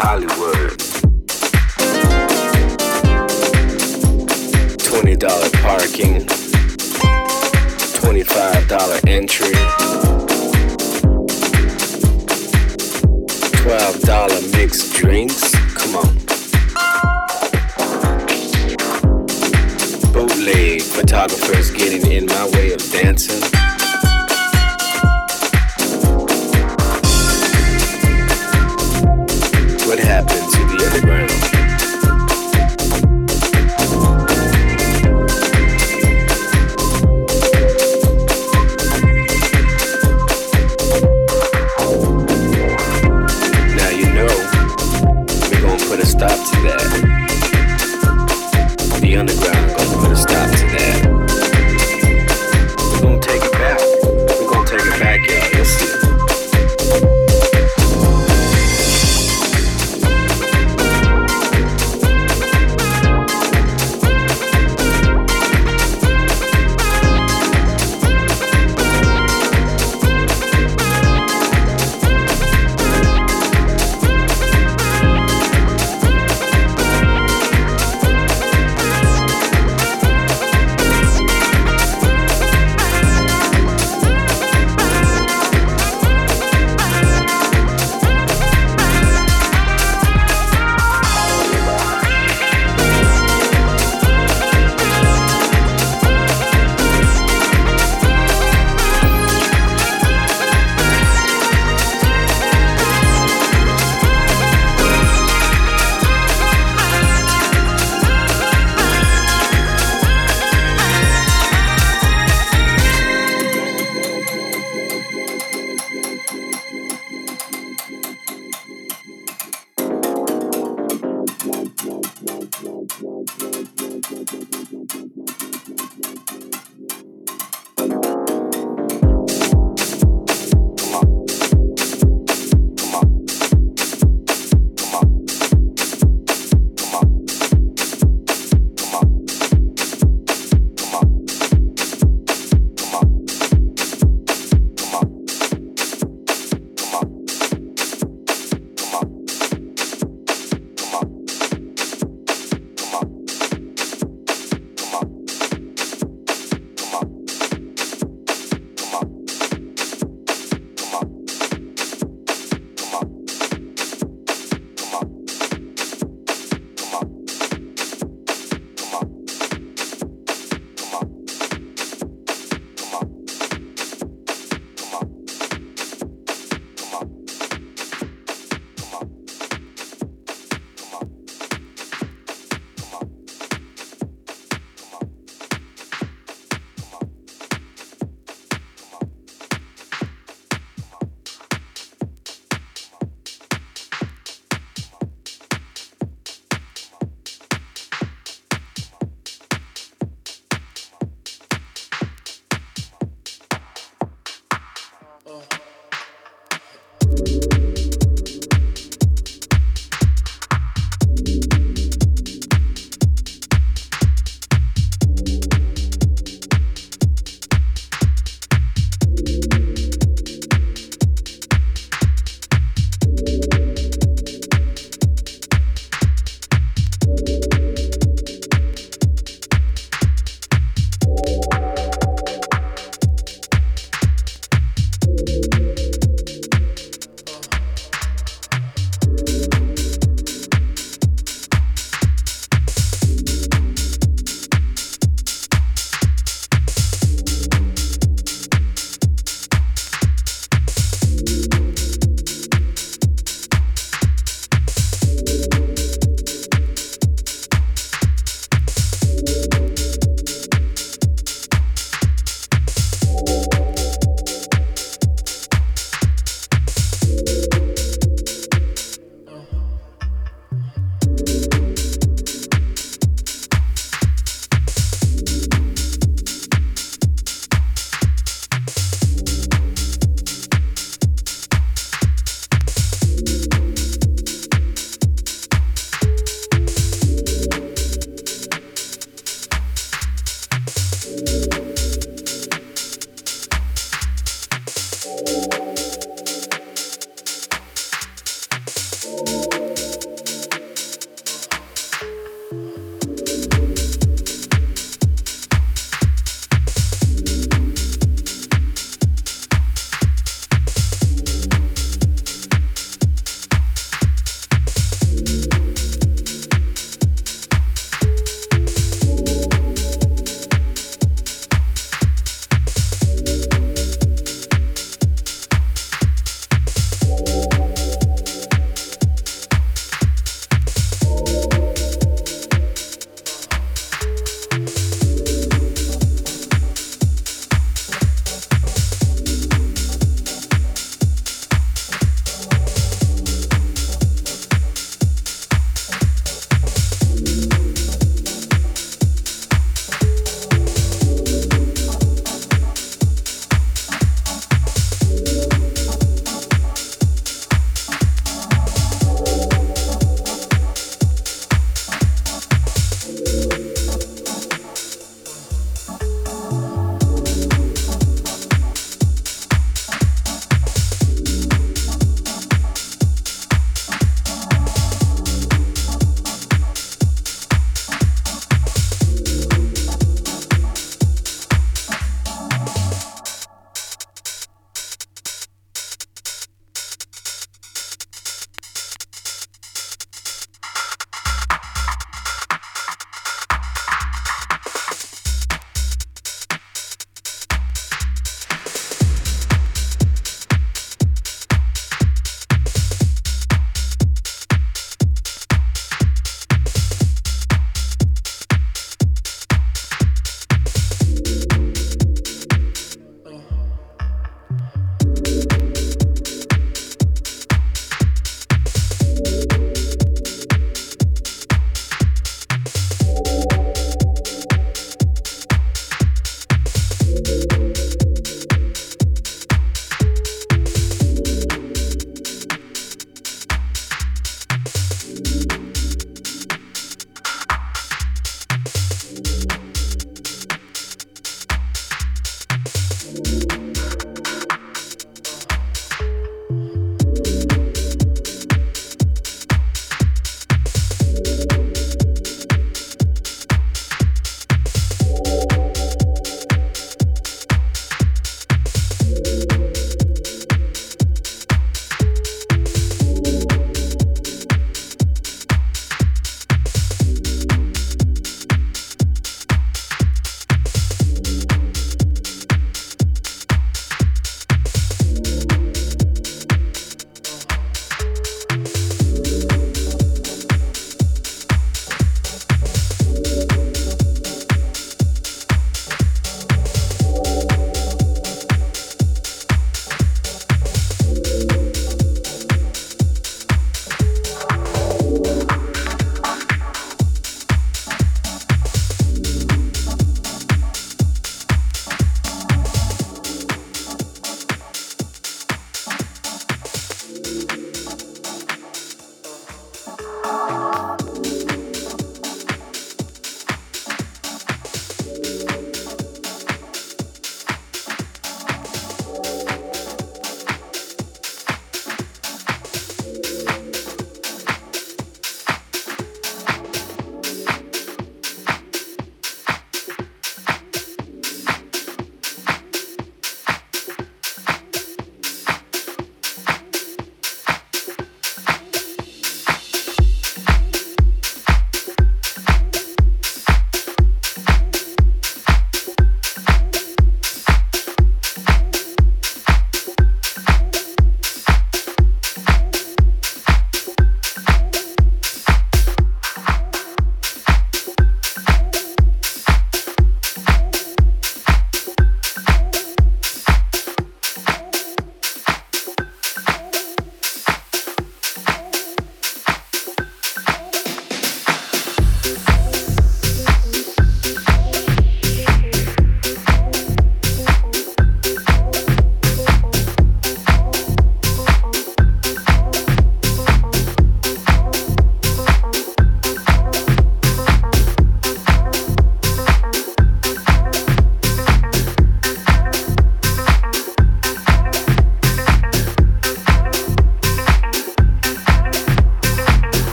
Hollywood. $20 parking, $25 entry, $12 mixed drinks. Come on. Bootleg photographers getting in my way of dancing. Happened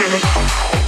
Thank you.